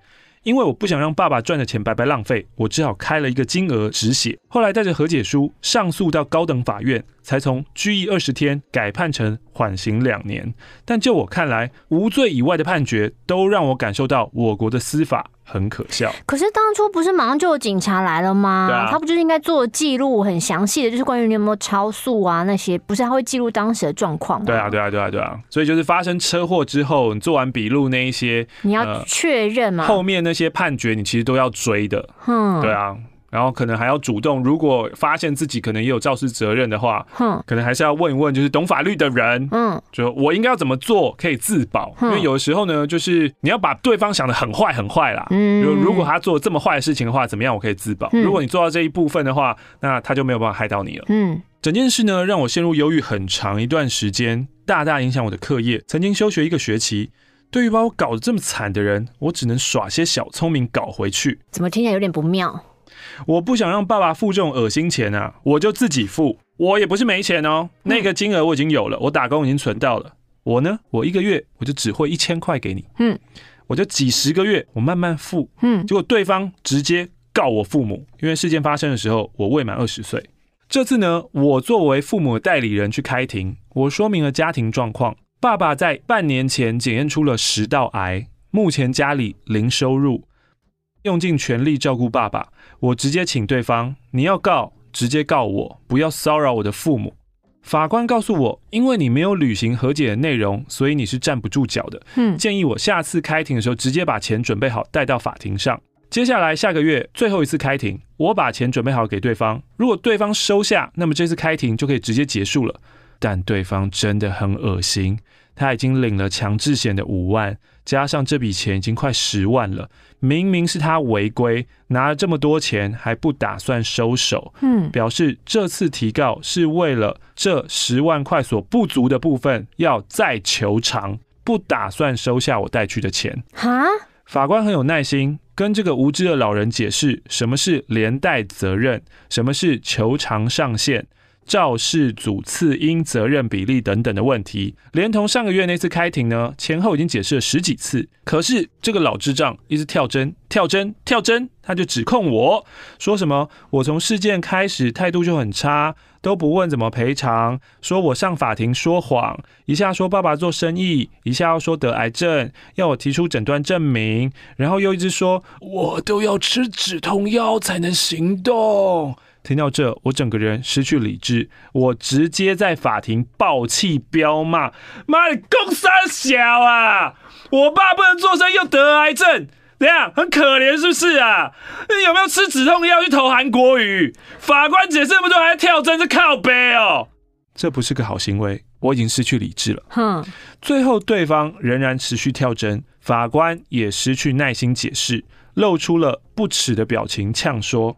因为我不想让爸爸赚的钱白白浪费，我只好开了一个金额止血。后来带着和解书上诉到高等法院，才从拘役二十天改判成缓刑两年。但就我看来，无罪以外的判决都让我感受到我国的司法很可笑。可是当初不是马上就有警察来了吗？对啊，他不就是应该做记录很详细的，就是关于你有没有超速啊那些，不是他会记录当时的状况吗？对啊，对啊，对啊，对啊。所以就是发生车祸之后，你做完笔录那一些，你要确认嘛、呃。后面那些判决你其实都要追的。嗯，对啊。然后可能还要主动，如果发现自己可能也有肇事责任的话，嗯，可能还是要问一问，就是懂法律的人，嗯，就我应该要怎么做可以自保？因为有的时候呢，就是你要把对方想的很坏很坏啦，嗯，如如果他做这么坏的事情的话，怎么样我可以自保？如果你做到这一部分的话，那他就没有办法害到你了，嗯，整件事呢让我陷入忧郁很长一段时间，大大影响我的课业，曾经休学一个学期。对于把我搞得这么惨的人，我只能耍些小聪明搞回去。怎么听起来有点不妙？我不想让爸爸付这种恶心钱啊，我就自己付。我也不是没钱哦，那个金额我已经有了，我打工已经存到了。我呢，我一个月我就只汇一千块给你，嗯，我就几十个月我慢慢付，嗯，结果对方直接告我父母，因为事件发生的时候我未满二十岁。这次呢，我作为父母的代理人去开庭，我说明了家庭状况。爸爸在半年前检验出了食道癌，目前家里零收入。用尽全力照顾爸爸，我直接请对方，你要告直接告我，不要骚扰我的父母。法官告诉我，因为你没有履行和解的内容，所以你是站不住脚的。嗯，建议我下次开庭的时候直接把钱准备好带到法庭上。接下来下个月最后一次开庭，我把钱准备好给对方，如果对方收下，那么这次开庭就可以直接结束了。但对方真的很恶心。他已经领了强制险的五万，加上这笔钱已经快十万了。明明是他违规，拿了这么多钱还不打算收手，嗯，表示这次提告是为了这十万块所不足的部分要再求偿，不打算收下我带去的钱。哈？法官很有耐心，跟这个无知的老人解释什么是连带责任，什么是求偿上限。肇事主次因责任比例等等的问题，连同上个月那次开庭呢，前后已经解释了十几次。可是这个老智障一直跳针、跳针、跳针，他就指控我说什么：我从事件开始态度就很差，都不问怎么赔偿，说我上法庭说谎，一下说爸爸做生意，一下要说得癌症，要我提出诊断证明，然后又一直说我都要吃止痛药才能行动。听到这，我整个人失去理智，我直接在法庭爆气飙骂：“妈的，公三小啊！我爸不能做生意又得癌症，怎样？很可怜是不是啊？你有没有吃止痛药去投韩国瑜？法官解释不就还跳针，是靠北哦？这不是个好行为，我已经失去理智了。哼，最后对方仍然持续跳针，法官也失去耐心解释，露出了不耻的表情，呛说。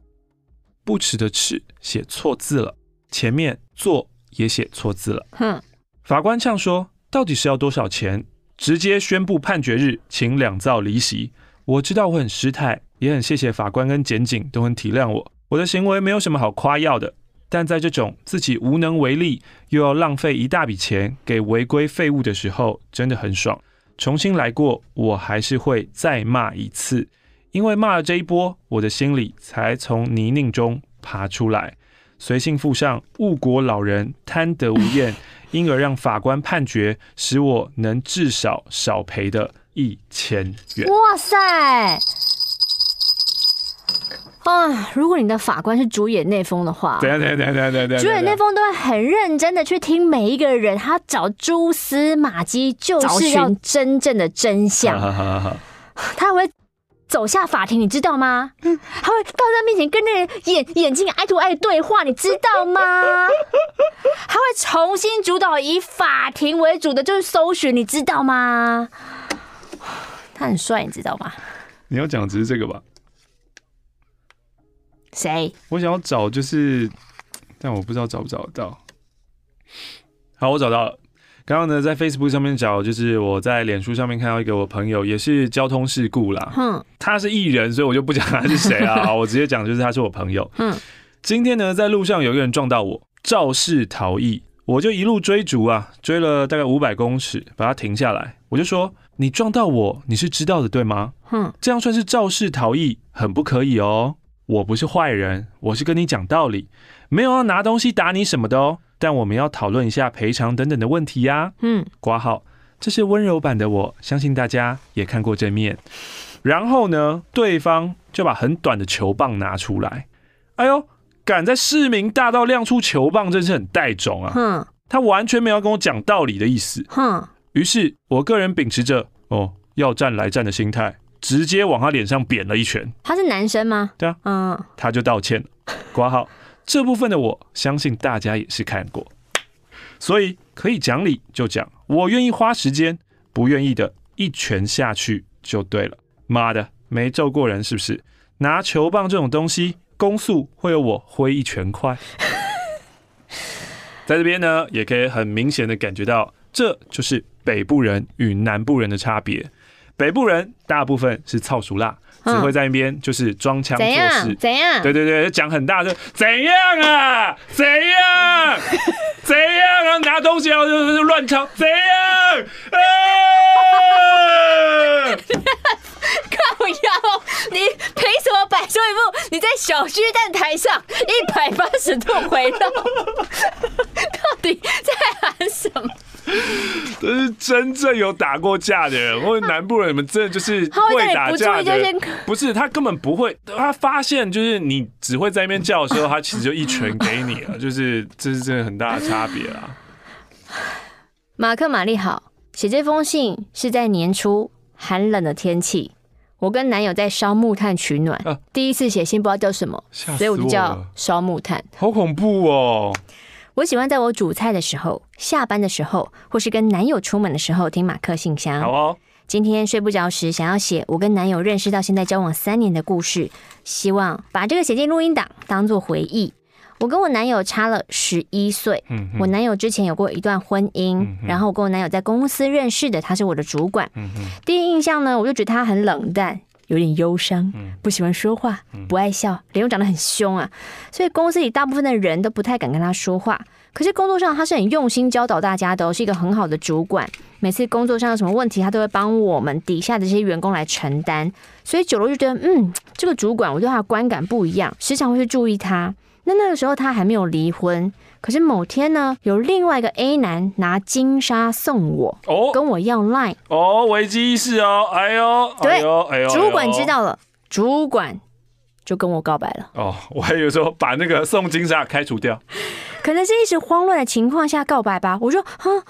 不耻的耻写错字了，前面做也写错字了。哼，法官呛说：“到底是要多少钱？”直接宣布判决日，请两造离席。我知道我很失态，也很谢谢法官跟检警都很体谅我。我的行为没有什么好夸耀的，但在这种自己无能为力又要浪费一大笔钱给违规废物的时候，真的很爽。重新来过，我还是会再骂一次。因为骂了这一波，我的心里才从泥泞中爬出来。随信附上误国老人贪得无厌，[laughs] 因而让法官判决，使我能至少少赔的一千元。哇塞！啊，如果你的法官是主演内丰的话，对对对对对对，主演内丰都会很认真的去听每一个人，他找蛛丝马迹，就是要真正的真相。[laughs] 他会。走下法庭，你知道吗？他会到他面前跟那个眼眼睛爱 to 爱对话，你知道吗？他会重新主导以法庭为主的，就是搜寻，你知道吗？他很帅，你知道吗？你要讲的只是这个吧？谁？我想要找就是，但我不知道找不找得到。好，我找到了。刚刚呢，在 Facebook 上面找，就是我在脸书上面看到一个我朋友，也是交通事故啦。嗯，他是艺人，所以我就不讲他是谁啊。[laughs] 我直接讲，就是他是我朋友。嗯，今天呢，在路上有一个人撞到我，肇事逃逸，我就一路追逐啊，追了大概五百公尺，把他停下来。我就说：“你撞到我，你是知道的，对吗？哼，这样算是肇事逃逸，很不可以哦。我不是坏人，我是跟你讲道理，没有要拿东西打你什么的哦。但我们要讨论一下赔偿等等的问题呀。嗯，挂号，这是温柔版的我，相信大家也看过正面。然后呢，对方就把很短的球棒拿出来。哎呦，敢在市民大道亮出球棒，真是很带种啊！哼，他完全没有跟我讲道理的意思。哼。于是，我个人秉持着哦要战来战的心态，直接往他脸上扁了一拳。他是男生吗？对啊，嗯，他就道歉了。括号这部分的我相信大家也是看过，所以可以讲理就讲，我愿意花时间，不愿意的一拳下去就对了。妈的，没揍过人是不是？拿球棒这种东西，攻速会有我挥一拳快。[laughs] 在这边呢，也可以很明显的感觉到。这就是北部人与南部人的差别。北部人大部分是操熟辣，只会在那边就是装腔作势。怎样？对对对，讲很大声，怎样啊？怎样？[laughs] 怎样啊？拿东西啊，就就乱敲，怎样？啊！[laughs] 靠腰，你凭什么摆出一副你在小巨蛋台上一百八十度回绕？[laughs] 到底在喊什么？这是真正有打过架的人，[laughs] 或者南部人，你们真的就是 [laughs] 会打架的人。不是，他根本不会。他发现就是你只会在那边叫的时候，他其实就一拳给你了。[laughs] 就是这是真的很大的差别啊。马克玛丽好，写这封信是在年初寒冷的天气，我跟男友在烧木炭取暖。啊、第一次写信不知道叫什么，所以我就叫烧木炭。好恐怖哦！我喜欢在我煮菜的时候、下班的时候，或是跟男友出门的时候听马克信箱。好哦。今天睡不着时，想要写我跟男友认识到现在交往三年的故事，希望把这个写进录音档当做回忆。我跟我男友差了十一岁。嗯。我男友之前有过一段婚姻，嗯、然后我跟我男友在公司认识的，他是我的主管。嗯。第一印象呢，我就觉得他很冷淡。有点忧伤，不喜欢说话，不爱笑，脸又长得很凶啊，所以公司里大部分的人都不太敢跟他说话。可是工作上他是很用心教导大家的，是一个很好的主管。每次工作上有什么问题，他都会帮我们底下的这些员工来承担。所以久了就觉得，嗯，这个主管我对他的观感不一样，时常会去注意他。那那个时候他还没有离婚。可是某天呢，有另外一个 A 男拿金沙送我，哦，跟我要 Line，哦，危机意识哦，哎呦，对，哎呦，哎呦，主管知道了，主管就跟我告白了。哦，我还以为说把那个送金沙开除掉，可能是一时慌乱的情况下告白吧。我说，哼，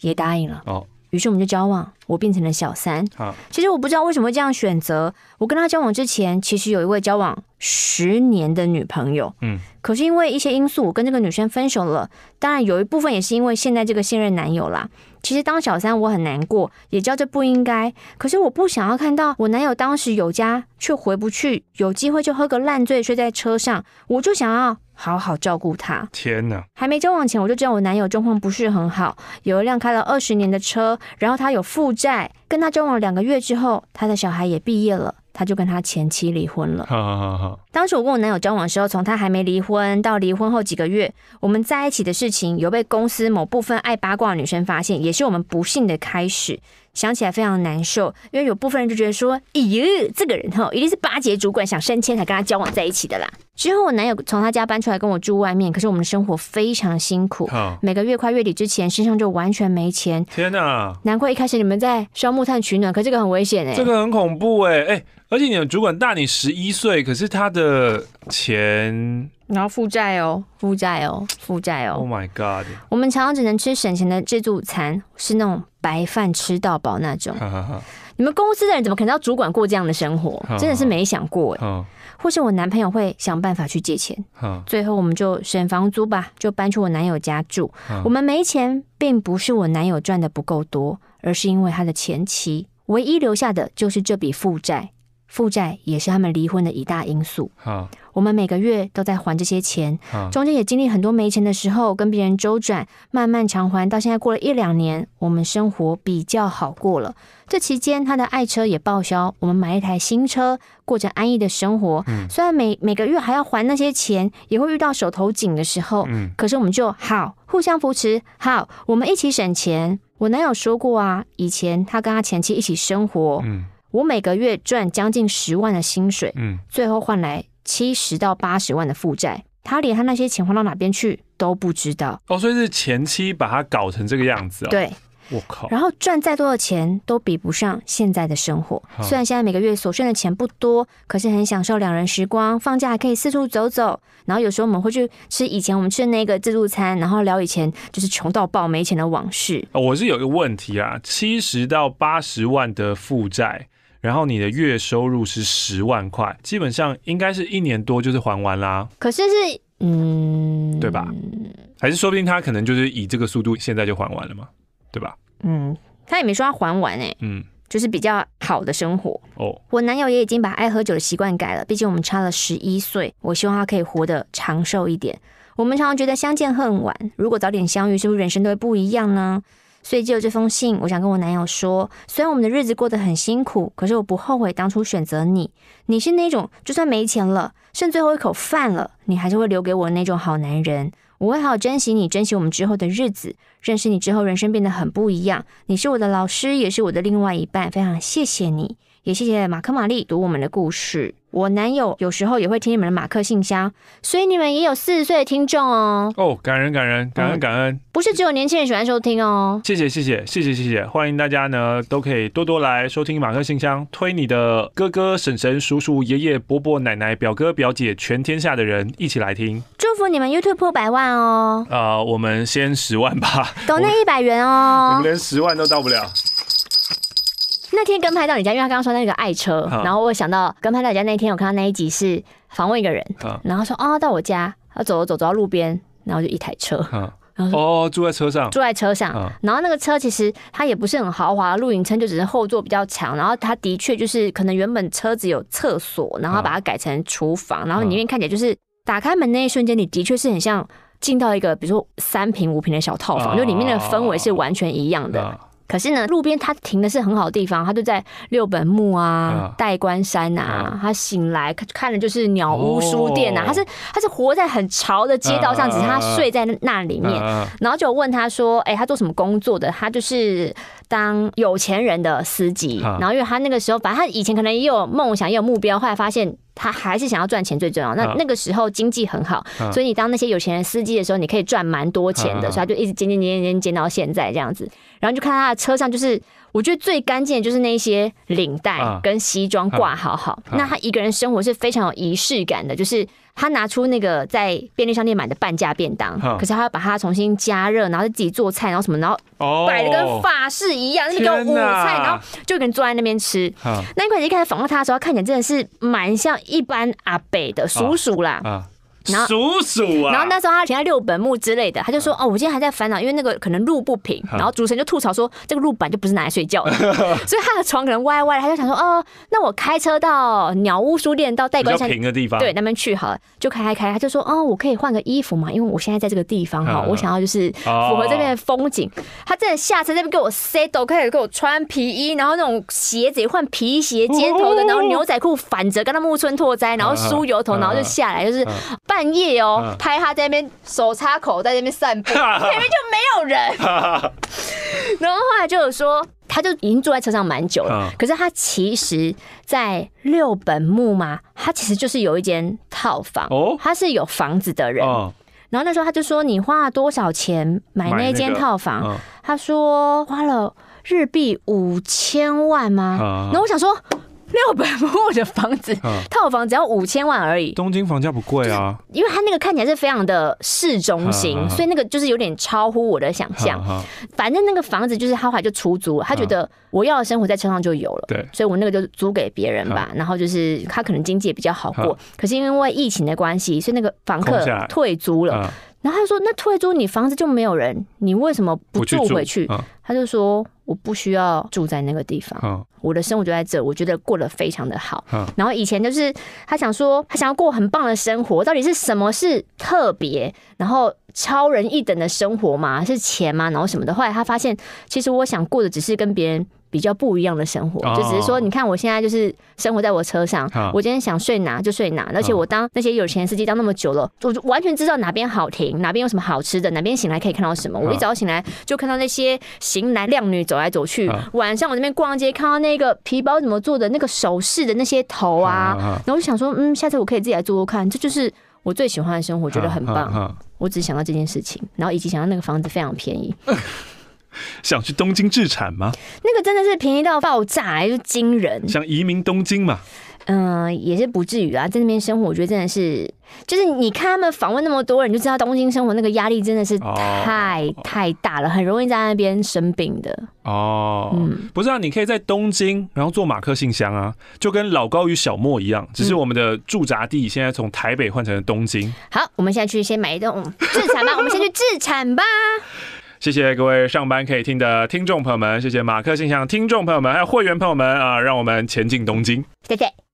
也答应了。哦。于是我们就交往，我变成了小三。好，其实我不知道为什么会这样选择。我跟他交往之前，其实有一位交往十年的女朋友。嗯，可是因为一些因素，我跟这个女生分手了。当然有一部分也是因为现在这个现任男友啦。其实当小三我很难过，也知道这不应该。可是我不想要看到我男友当时有家却回不去，有机会就喝个烂醉睡在车上，我就想要。好好照顾他。天哪！还没交往前，我就知道我男友状况不是很好，有一辆开了二十年的车，然后他有负债。跟他交往两个月之后，他的小孩也毕业了，他就跟他前妻离婚了。好好好好。当时我跟我男友交往的时候，从他还没离婚到离婚后几个月，我们在一起的事情有被公司某部分爱八卦的女生发现，也是我们不幸的开始。想起来非常难受，因为有部分人就觉得说：“咦、哎，这个人哈，一定是巴结主管想升迁才跟他交往在一起的啦。”之后我男友从他家搬出来跟我住外面，可是我们的生活非常辛苦，每个月快月底之前身上就完全没钱。天哪！难怪一开始你们在烧木炭取暖，可这个很危险哎，这个很恐怖哎哎，而且你的主管大你十一岁，可是他的钱。然后负债哦，负债哦，负债哦。Oh my god！我们常常只能吃省钱的自助餐，是那种白饭吃到饱那种。你们公司的人怎么可能要主管过这样的生活？真的是没想过哎。或是我男朋友会想办法去借钱，最后我们就省房租吧，就搬去我男友家住。我们没钱，并不是我男友赚的不够多，而是因为他的前妻唯一留下的就是这笔负债。负债也是他们离婚的一大因素。好，我们每个月都在还这些钱，中间也经历很多没钱的时候，跟别人周转，慢慢偿还。到现在过了一两年，我们生活比较好过了。这期间，他的爱车也报销，我们买了一台新车，过着安逸的生活。嗯，虽然每每个月还要还那些钱，也会遇到手头紧的时候，嗯，可是我们就好互相扶持，好，我们一起省钱。我男友说过啊，以前他跟他前妻一起生活，嗯，我每个月赚将近十万的薪水，嗯，最后换来七十到八十万的负债，他连他那些钱花到哪边去都不知道。哦，所以是前期把他搞成这个样子啊？对。我靠！然后赚再多的钱都比不上现在的生活。虽然现在每个月所剩的钱不多，可是很享受两人时光，放假还可以四处走走。然后有时候我们会去吃以前我们吃的那个自助餐，然后聊以前就是穷到爆没钱的往事。我是有一个问题啊，七十到八十万的负债，然后你的月收入是十万块，基本上应该是一年多就是还完啦。可是是嗯，对吧？还是说不定他可能就是以这个速度现在就还完了嘛？对吧？嗯，他也没说要还完哎、欸，嗯，就是比较好的生活哦。我男友也已经把爱喝酒的习惯改了，毕竟我们差了十一岁，我希望他可以活得长寿一点。我们常常觉得相见恨晚，如果早点相遇，是不是人生都会不一样呢？所以借有这封信，我想跟我男友说，虽然我们的日子过得很辛苦，可是我不后悔当初选择你。你是那种就算没钱了，剩最后一口饭了，你还是会留给我那种好男人。我会好好珍惜你，珍惜我们之后的日子。认识你之后，人生变得很不一样。你是我的老师，也是我的另外一半。非常谢谢你，也谢谢马克玛丽读我们的故事。我男友有时候也会听你们的马克信箱，所以你们也有四十岁的听众哦。哦，感恩感恩感恩感恩，不是只有年轻人喜欢收听哦。谢谢谢谢谢谢谢谢，欢迎大家呢都可以多多来收听马克信箱，推你的哥哥婶婶叔叔爷爷伯伯奶奶表哥表姐，全天下的人一起来听。祝福你们 YouTube 破百万哦。呃，我们先十万吧，抖那一百元哦。你们连十万都到不了。那天跟拍到你家，因为他刚刚说那个爱车，然后我想到跟拍到你家那天，我看到那一集是访问一个人，然后说哦，到我家，他走走走到路边，然后就一台车，然后说哦，住在车上，住在车上，然后那个车其实它也不是很豪华，露营车就只是后座比较长，然后它的确就是可能原本车子有厕所，然后把它改成厨房，然后里面看起来就是打开门那一瞬间，你的确是很像进到一个比如说三平五平的小套房，就里面的氛围是完全一样的。可是呢，路边他停的是很好的地方，他就在六本木啊、代官山啊。他醒来看的就是鸟屋书店啊。他是他是活在很潮的街道上，只是他睡在那里面。然后就问他说：“哎，他做什么工作的？”他就是当有钱人的司机。然后因为他那个时候，反正他以前可能也有梦想，也有目标，后来发现。他还是想要赚钱最重要。那那个时候经济很好，所以你当那些有钱人司机的时候，你可以赚蛮多钱的。所以他就一直减减减减减到现在这样子。然后就看他的车上，就是我觉得最干净的就是那些领带跟西装挂好好。那他一个人生活是非常有仪式感的，就是。他拿出那个在便利商店买的半价便当，可是他要把它重新加热，然后自己做菜，然后什么，然后摆的跟法式一样，那个午菜，然后就一个人坐在那边吃。那一块一开始访问他的时候，看起来真的是蛮像一般阿北的叔叔啦。然后叔叔啊，然后那时候他停在六本木之类的，他就说哦，我今天还在烦恼，因为那个可能路不平。然后主持人就吐槽说，这个路板就不是拿来睡觉的，[laughs] 所以他的床可能歪歪。他就想说哦，那我开车到鸟屋书店到代官山平的地方，对，那边去好了，就开开开。他就说哦，我可以换个衣服嘛，因为我现在在这个地方哈，我想要就是符合这边的风景。他真的下车那边给我 set，开始给我穿皮衣，然后那种鞋子也换皮鞋尖头的，然后牛仔裤反着跟他木村拓哉，然后梳油头，然后就下来就是。半夜哦，拍他在那边手插口，在那边散步，[laughs] 前面就没有人。[laughs] 然后后来就有说，他就已经坐在车上蛮久了。可是他其实，在六本木嘛，他其实就是有一间套房，他是有房子的人。然后那时候他就说：“你花了多少钱买那间套房？”他说：“花了日币五千万吗？”然后我想说。六本木的房子，套房只要五千万而已。东京房价不贵啊，因为它那个看起来是非常的市中心，所以那个就是有点超乎我的想象。反正那个房子就是他后来就出租了，他觉得我要的生活在车上就有了，对，所以我那个就租给别人吧。然后就是他可能经济也比较好过，可是因为疫情的关系，所以那个房客退租了。然后他说：“那退租你房子就没有人，你为什么不住回去？”他就说。我不需要住在那个地方，哦、我的生活就在这，我觉得过得非常的好。哦、然后以前就是他想说，他想要过很棒的生活，到底是什么是特别，然后超人一等的生活吗？是钱吗？然后什么的？后来他发现，其实我想过的只是跟别人比较不一样的生活，就只是说，你看我现在就是生活在我车上，我今天想睡哪就睡哪，而且我当那些有钱司机当那么久了，我就完全知道哪边好停，哪边有什么好吃的，哪边醒来可以看到什么。我一早醒来就看到那些型男靓女走来走去，晚上我这边逛街看到那个皮包怎么做的，那个首饰的那些头啊，然后我就想说，嗯，下次我可以自己来做做看，这就是我最喜欢的生活，觉得很棒。我只想到这件事情，然后以及想到那个房子非常便宜。想去东京置产吗？那个真的是便宜到爆炸，就惊人。想移民东京嘛？嗯、呃，也是不至于啊。在那边生活，我觉得真的是，就是你看他们访问那么多人，就知道东京生活那个压力真的是太、哦、太大了，很容易在那边生病的。哦，嗯，不是啊，你可以在东京，然后做马克信箱啊，就跟老高与小莫一样，只是我们的驻扎地现在从台北换成了东京。好，我们现在去先买一栋自产吧，我们先去自产吧。[laughs] 谢谢各位上班可以听的听众朋友们，谢谢马克信箱听众朋友们，还有会员朋友们啊，让我们前进东京，谢谢。